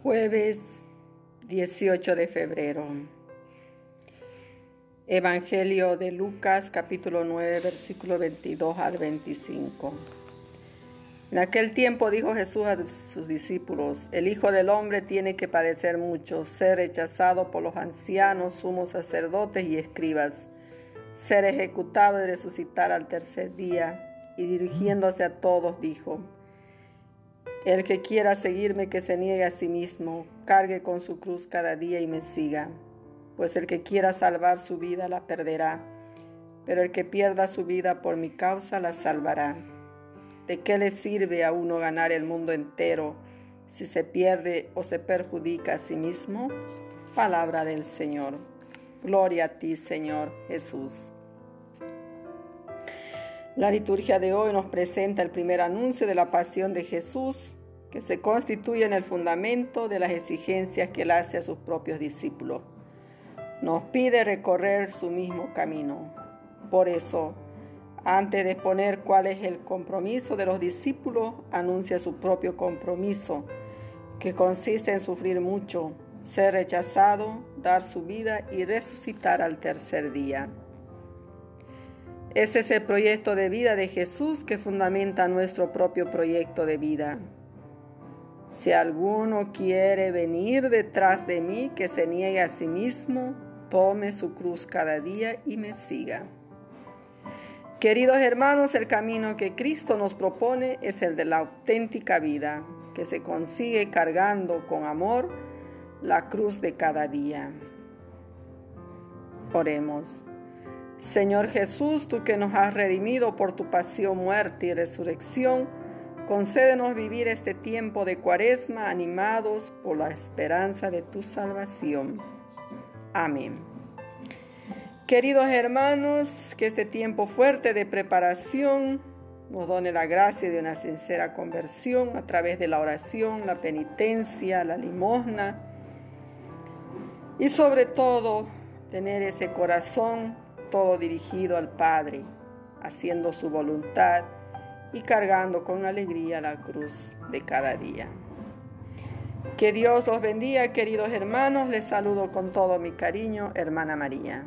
Jueves 18 de febrero. Evangelio de Lucas capítulo 9 versículo 22 al 25. En aquel tiempo dijo Jesús a sus discípulos, el Hijo del Hombre tiene que padecer mucho, ser rechazado por los ancianos, sumos sacerdotes y escribas, ser ejecutado y resucitar al tercer día. Y dirigiéndose a todos dijo, el que quiera seguirme, que se niegue a sí mismo, cargue con su cruz cada día y me siga. Pues el que quiera salvar su vida la perderá, pero el que pierda su vida por mi causa la salvará. ¿De qué le sirve a uno ganar el mundo entero si se pierde o se perjudica a sí mismo? Palabra del Señor. Gloria a ti, Señor Jesús. La liturgia de hoy nos presenta el primer anuncio de la pasión de Jesús, que se constituye en el fundamento de las exigencias que él hace a sus propios discípulos. Nos pide recorrer su mismo camino. Por eso, antes de exponer cuál es el compromiso de los discípulos, anuncia su propio compromiso, que consiste en sufrir mucho, ser rechazado, dar su vida y resucitar al tercer día. Ese es el proyecto de vida de Jesús que fundamenta nuestro propio proyecto de vida. Si alguno quiere venir detrás de mí, que se niegue a sí mismo, tome su cruz cada día y me siga. Queridos hermanos, el camino que Cristo nos propone es el de la auténtica vida, que se consigue cargando con amor la cruz de cada día. Oremos. Señor Jesús, tú que nos has redimido por tu pasión, muerte y resurrección, concédenos vivir este tiempo de cuaresma animados por la esperanza de tu salvación. Amén. Queridos hermanos, que este tiempo fuerte de preparación nos done la gracia de una sincera conversión a través de la oración, la penitencia, la limosna y sobre todo tener ese corazón todo dirigido al Padre, haciendo su voluntad y cargando con alegría la cruz de cada día. Que Dios los bendiga, queridos hermanos. Les saludo con todo mi cariño, hermana María.